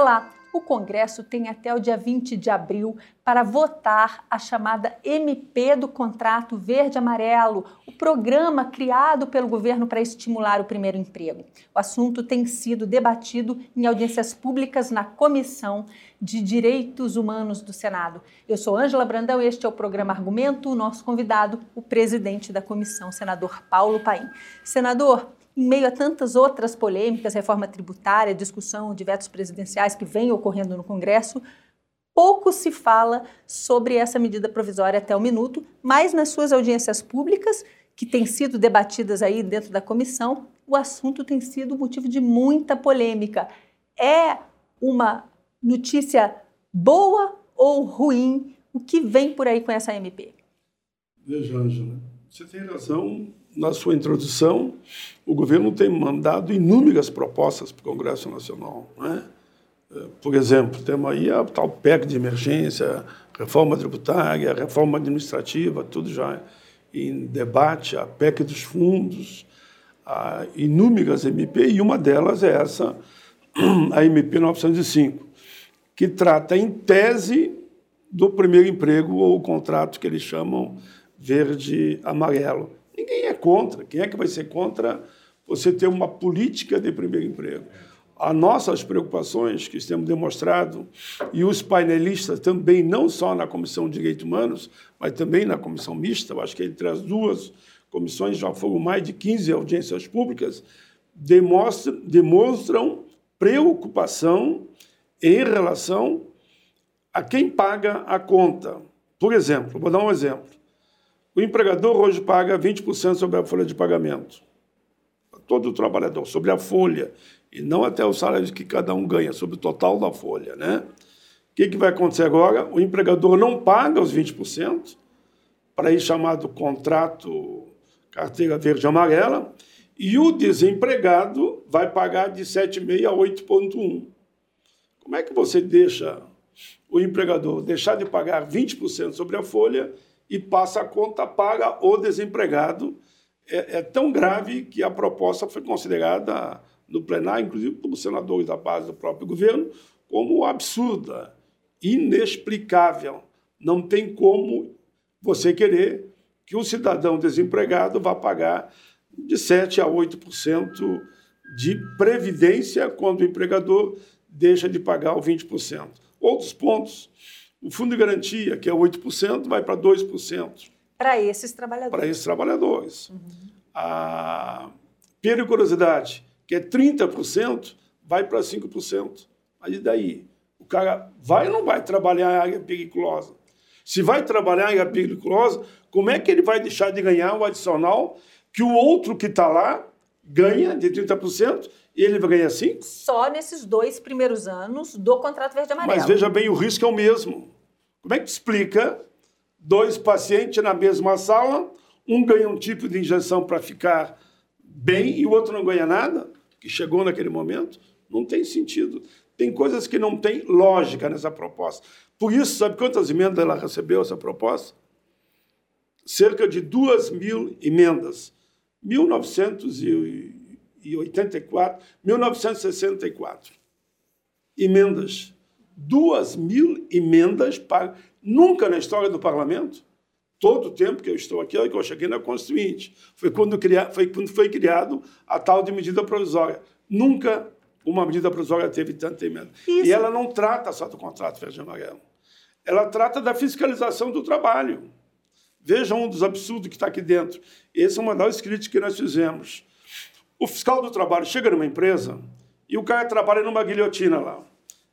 Olá! O Congresso tem até o dia 20 de abril para votar a chamada MP do Contrato Verde-Amarelo, o programa criado pelo governo para estimular o primeiro emprego. O assunto tem sido debatido em audiências públicas na Comissão de Direitos Humanos do Senado. Eu sou Ângela Brandão e este é o programa Argumento. O nosso convidado, o presidente da comissão, senador Paulo Paim. Senador, meio a tantas outras polêmicas, reforma tributária, discussão de vetos presidenciais que vem ocorrendo no Congresso, pouco se fala sobre essa medida provisória até o minuto, mas nas suas audiências públicas, que têm sido debatidas aí dentro da comissão, o assunto tem sido motivo de muita polêmica. É uma notícia boa ou ruim? O que vem por aí com essa MP? Veja, Ângela, você tem razão na sua introdução, o governo tem mandado inúmeras propostas para o Congresso Nacional. Né? Por exemplo, temos aí a tal PEC de emergência, reforma tributária, reforma administrativa, tudo já em debate, a PEC dos fundos, inúmeras MP, e uma delas é essa, a MP 905, que trata, em tese, do primeiro emprego ou contrato que eles chamam verde-amarelo contra. Quem é que vai ser contra você ter uma política de primeiro emprego? As nossas preocupações que temos demonstrado, e os painelistas também, não só na Comissão de Direitos Humanos, mas também na Comissão Mista, eu acho que entre as duas comissões já foram mais de 15 audiências públicas, demonstram, demonstram preocupação em relação a quem paga a conta. Por exemplo, vou dar um exemplo. O empregador hoje paga 20% sobre a folha de pagamento. Todo trabalhador, sobre a folha, e não até o salário que cada um ganha, sobre o total da folha. Né? O que, que vai acontecer agora? O empregador não paga os 20%, para ir chamado contrato carteira verde amarela, e o desempregado vai pagar de 7,5 a 8,1. Como é que você deixa o empregador deixar de pagar 20% sobre a folha e passa a conta paga o desempregado. É, é, tão grave que a proposta foi considerada no plenário, inclusive pelos senadores da base do próprio governo, como absurda, inexplicável. Não tem como você querer que o cidadão desempregado vá pagar de 7% a 8% de previdência quando o empregador deixa de pagar o 20%. Outros pontos o fundo de garantia, que é 8%, vai para 2%. Para esses trabalhadores. Para esses trabalhadores. Uhum. A periculosidade, que é 30%, vai para 5%. Mas e daí? O cara vai ou não vai trabalhar em área periculosa? Se vai trabalhar em área periculosa, como é que ele vai deixar de ganhar o adicional que o outro que está lá ganha de 30% e ele vai ganhar 5%? Só nesses dois primeiros anos do contrato verde amarelo. Mas veja bem, o risco é o mesmo. Como é que explica dois pacientes na mesma sala, um ganha um tipo de injeção para ficar bem e o outro não ganha nada, que chegou naquele momento? Não tem sentido. Tem coisas que não tem lógica nessa proposta. Por isso, sabe quantas emendas ela recebeu, essa proposta? Cerca de duas mil emendas. 1984, 1964. Emendas duas mil emendas para. Nunca na história do parlamento, todo o tempo que eu estou aqui, que eu cheguei na Constituinte, foi quando, cria, foi quando foi criado a tal de medida provisória. Nunca uma medida provisória teve tanta emenda. Isso. E ela não trata só do contrato verde amarelo. Ela trata da fiscalização do trabalho. Veja um dos absurdos que está aqui dentro. Esse é uma das críticas que nós fizemos. O fiscal do trabalho chega numa empresa e o cara trabalha numa guilhotina lá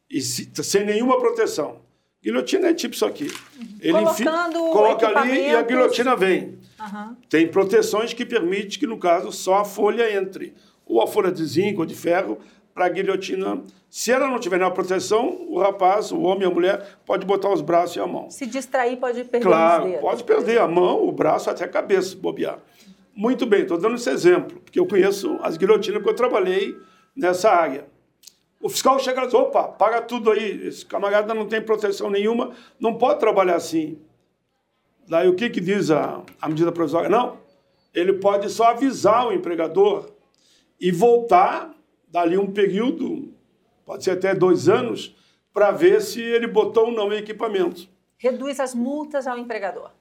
e se, sem nenhuma proteção. Guilhotina é tipo isso aqui. Ele Colocando coloca ali e a guilhotina vem. Uhum. Tem proteções que permitem que, no caso, só a folha entre. Ou a folha de zinco ou de ferro para a guilhotina. Se ela não tiver nenhuma proteção, o rapaz, o homem, a mulher, pode botar os braços e a mão. Se distrair, pode perder claro, pode perder a mão, o braço, até a cabeça, bobear. Muito bem, estou dando esse exemplo, porque eu conheço as guilhotinas porque eu trabalhei nessa área. O fiscal chega e diz, opa, paga tudo aí, esse camarada não tem proteção nenhuma, não pode trabalhar assim. Daí o que, que diz a, a medida provisória? Não, ele pode só avisar o empregador e voltar dali um período pode ser até dois anos, para ver se ele botou ou não em equipamento. Reduz as multas ao empregador.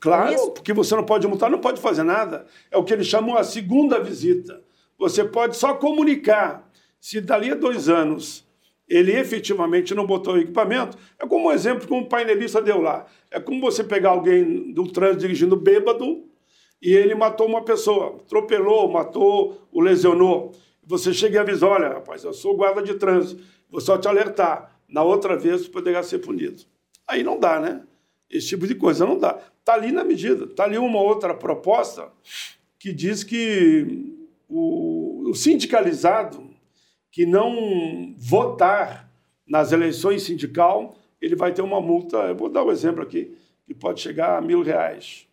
Claro, é porque você não pode multar, não pode fazer nada. É o que eles chamam a segunda visita. Você pode só comunicar. Se dali a dois anos ele efetivamente não botou o equipamento, é como um exemplo que um painelista deu lá. É como você pegar alguém do trânsito dirigindo bêbado e ele matou uma pessoa, atropelou, matou, o lesionou. Você chega e avisa, olha, rapaz, eu sou guarda de trânsito, vou só te alertar. Na outra vez, poderá ser punido. Aí não dá, né? Esse tipo de coisa não dá. Está ali na medida. Está ali uma outra proposta que diz que o, o sindicalizado que não votar nas eleições sindical, ele vai ter uma multa, eu vou dar um exemplo aqui, que pode chegar a mil reais.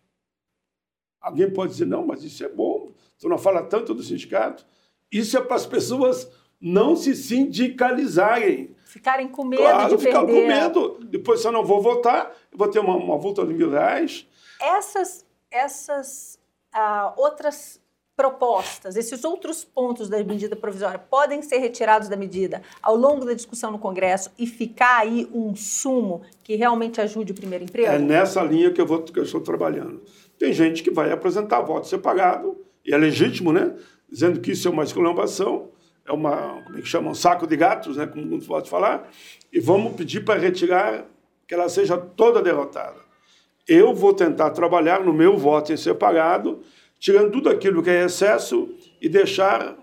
Alguém pode dizer, não, mas isso é bom, tu não fala tanto do sindicato. Isso é para as pessoas não se sindicalizarem. Ficarem com medo claro, de ficar perder. com medo. Depois, se eu não vou votar, eu vou ter uma, uma multa de mil reais. Essas, essas uh, outras propostas, esses outros pontos da medida provisória podem ser retirados da medida ao longo da discussão no Congresso e ficar aí um sumo que realmente ajude o primeiro emprego? É nessa linha que eu, vou, que eu estou trabalhando. Tem gente que vai apresentar voto separado, e é legítimo, né? Dizendo que isso é uma esculhambação, é uma, como é que chama, um saco de gatos, né? Como muitos pode falar, e vamos pedir para retirar que ela seja toda derrotada. Eu vou tentar trabalhar no meu voto em separado tirando tudo aquilo que é excesso e deixar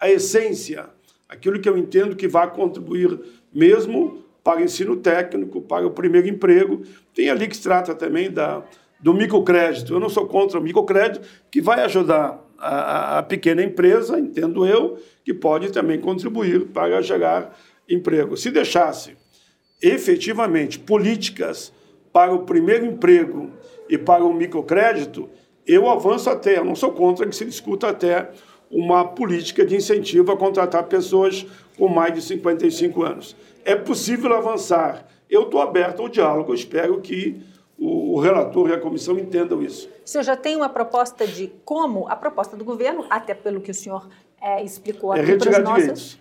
a essência, aquilo que eu entendo que vai contribuir mesmo para o ensino técnico, para o primeiro emprego. Tem ali que se trata também da, do microcrédito. Eu não sou contra o microcrédito, que vai ajudar a, a pequena empresa, entendo eu, que pode também contribuir para gerar emprego. Se deixasse efetivamente políticas para o primeiro emprego e para o microcrédito, eu avanço até, eu não sou contra que se discuta até uma política de incentivo a contratar pessoas com mais de 55 anos. É possível avançar. Eu estou aberto ao diálogo, espero que o, relator e a comissão entendam isso. O senhor já tem uma proposta de como a proposta do governo, até pelo que o senhor é, explicou é aqui é para os nossos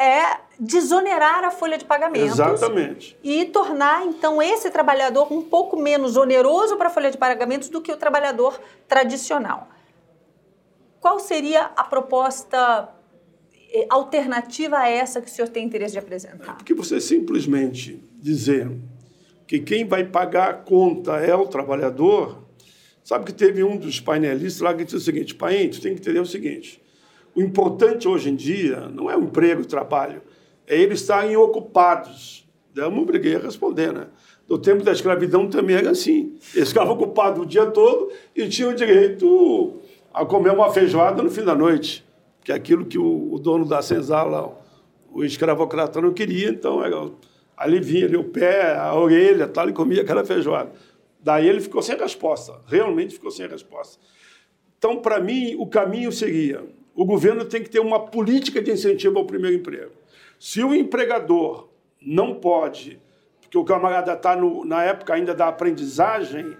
é desonerar a folha de pagamentos. Exatamente. E tornar, então, esse trabalhador um pouco menos oneroso para a folha de pagamentos do que o trabalhador tradicional. Qual seria a proposta eh, alternativa a essa que o senhor tem interesse de apresentar? É porque você simplesmente dizer que quem vai pagar a conta é o trabalhador. Sabe que teve um dos painelistas lá que disse o seguinte: pai, tu tem que entender o seguinte o importante hoje em dia não é o emprego, o trabalho, é eles estarem ocupados. Eu não obriguei a responder, né? No tempo da escravidão também era assim. Eles ficavam ocupados o dia todo e tinham direito a comer uma feijoada no fim da noite, que é aquilo que o, o dono da senzala, o escravocrata, não queria, então era, ali vinha ali, o pé, a orelha, tal, e comia aquela feijoada. Daí ele ficou sem resposta, realmente ficou sem resposta. Então, para mim, o caminho seria o governo tem que ter uma política de incentivo ao primeiro emprego. Se o empregador não pode, porque o camarada está na época ainda da aprendizagem,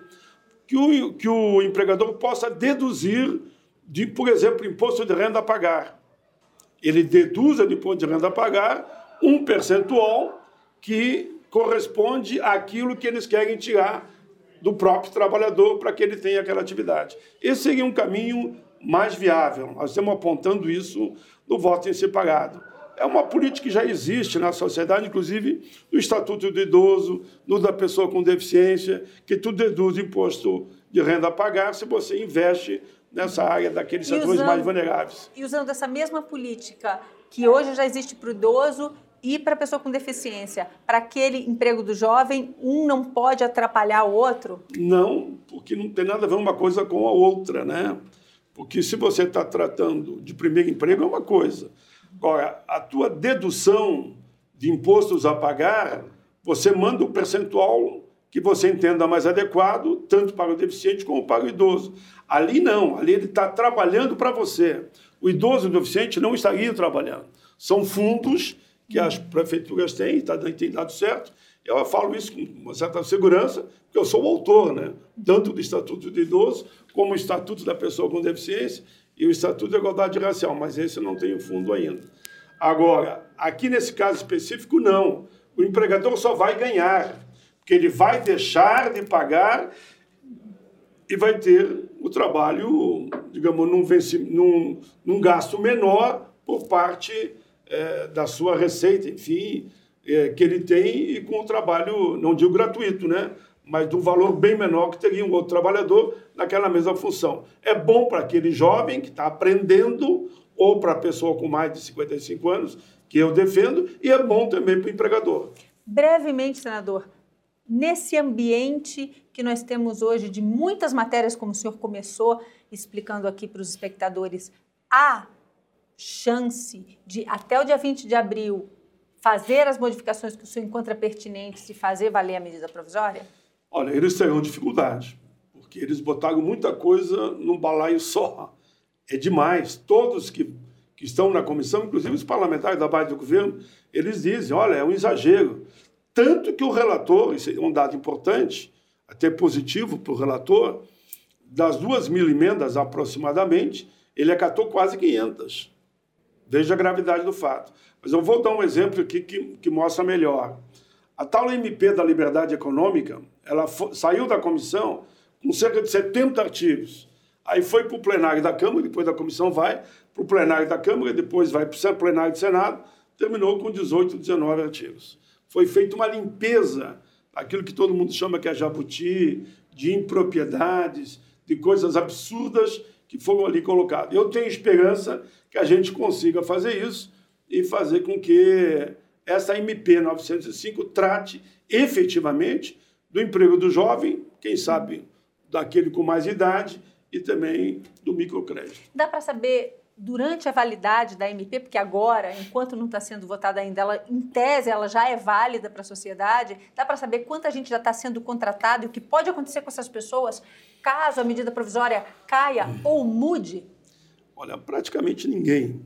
que o, que o empregador possa deduzir de, por exemplo, imposto de renda a pagar. Ele deduza de imposto de renda a pagar um percentual que corresponde àquilo que eles querem tirar do próprio trabalhador para que ele tenha aquela atividade. Esse seria um caminho mais viável. Nós estamos apontando isso no voto em separado. É uma política que já existe na sociedade, inclusive no Estatuto do Idoso, no da pessoa com deficiência, que tu deduz imposto de renda a pagar se você investe nessa área daqueles setores mais vulneráveis. E usando essa mesma política que hoje já existe para o idoso e para a pessoa com deficiência, para aquele emprego do jovem, um não pode atrapalhar o outro? Não, porque não tem nada a ver uma coisa com a outra, né? Porque se você está tratando de primeiro emprego, é uma coisa. Agora, a tua dedução de impostos a pagar, você manda o percentual que você entenda mais adequado, tanto para o deficiente como para o idoso. Ali não, ali ele está trabalhando para você. O idoso e o deficiente não estariam trabalhando. São fundos que as prefeituras têm, tá, tem dado certo. Eu falo isso com uma certa segurança, porque eu sou o autor, né? tanto do Estatuto do Idoso, como o Estatuto da Pessoa com Deficiência e o Estatuto da Igualdade Racial, mas esse não tem fundo ainda. Agora, aqui nesse caso específico, não. O empregador só vai ganhar, porque ele vai deixar de pagar e vai ter o trabalho, digamos, num, num, num gasto menor por parte é, da sua receita, enfim, é, que ele tem e com o trabalho, não digo gratuito, né? mas de um valor bem menor que teria um outro trabalhador naquela mesma função. É bom para aquele jovem que está aprendendo ou para a pessoa com mais de 55 anos, que eu defendo, e é bom também para o empregador. Brevemente, senador, nesse ambiente que nós temos hoje de muitas matérias, como o senhor começou explicando aqui para os espectadores, há chance de, até o dia 20 de abril, fazer as modificações que o senhor encontra pertinentes e fazer valer a medida provisória? Olha, eles terão dificuldade, porque eles botaram muita coisa num balaio só. É demais. Todos que, que estão na comissão, inclusive os parlamentares da base do governo, eles dizem: olha, é um exagero. Tanto que o relator, isso é um dado importante, até positivo para o relator, das duas mil emendas aproximadamente, ele acatou quase 500. Veja a gravidade do fato. Mas eu vou dar um exemplo aqui que, que mostra melhor. A tal MP da Liberdade Econômica, ela saiu da comissão com cerca de 70 artigos. Aí foi para o plenário da Câmara, depois da comissão vai para o plenário da Câmara, depois vai para o plenário do Senado, terminou com 18, 19 artigos. Foi feita uma limpeza, aquilo que todo mundo chama que é jabuti, de impropriedades, de coisas absurdas que foram ali colocadas. Eu tenho esperança que a gente consiga fazer isso e fazer com que essa MP 905 trate efetivamente do emprego do jovem, quem sabe daquele com mais idade e também do microcrédito. Dá para saber durante a validade da MP, porque agora, enquanto não está sendo votada ainda, ela, em tese, ela já é válida para a sociedade, dá para saber quanta gente já está sendo contratada e o que pode acontecer com essas pessoas caso a medida provisória caia ou mude? Olha, praticamente ninguém.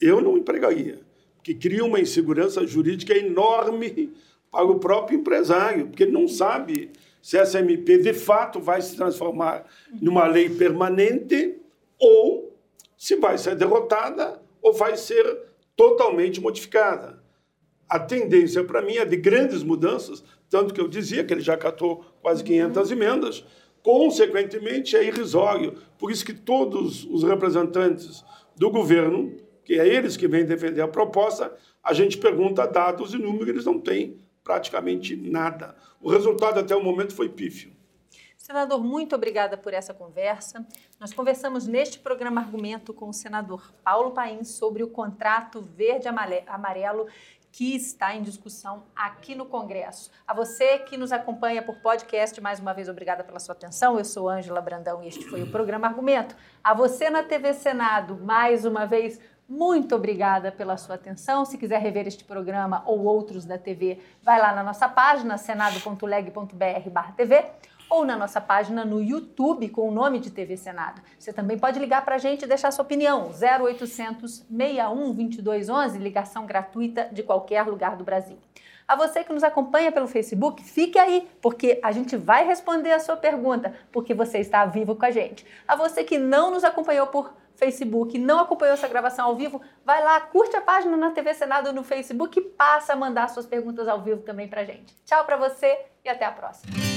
Eu não empregaria, porque cria uma insegurança jurídica enorme para o próprio empresário, porque ele não sabe se essa MP de fato vai se transformar numa lei permanente ou se vai ser derrotada ou vai ser totalmente modificada. A tendência para mim é de grandes mudanças, tanto que eu dizia que ele já catou quase 500 emendas, consequentemente é irrisório. Por isso que todos os representantes do governo, que é eles que vêm defender a proposta, a gente pergunta dados e números, eles não têm praticamente nada. O resultado até o momento foi pífio. Senador, muito obrigada por essa conversa. Nós conversamos neste programa Argumento com o senador Paulo Paim sobre o contrato verde-amarelo que está em discussão aqui no Congresso. A você que nos acompanha por podcast, mais uma vez, obrigada pela sua atenção. Eu sou Ângela Brandão e este foi o programa Argumento. A você na TV Senado, mais uma vez, muito obrigada pela sua atenção. Se quiser rever este programa ou outros da TV, vai lá na nossa página senado.leg.br/tv ou na nossa página no YouTube com o nome de TV Senado. Você também pode ligar para a gente e deixar sua opinião. 0800 61 2211, ligação gratuita de qualquer lugar do Brasil. A você que nos acompanha pelo Facebook, fique aí, porque a gente vai responder a sua pergunta, porque você está vivo com a gente. A você que não nos acompanhou por Facebook, não acompanhou essa gravação ao vivo, vai lá, curte a página na TV Senado no Facebook e passa a mandar suas perguntas ao vivo também pra gente. Tchau para você e até a próxima.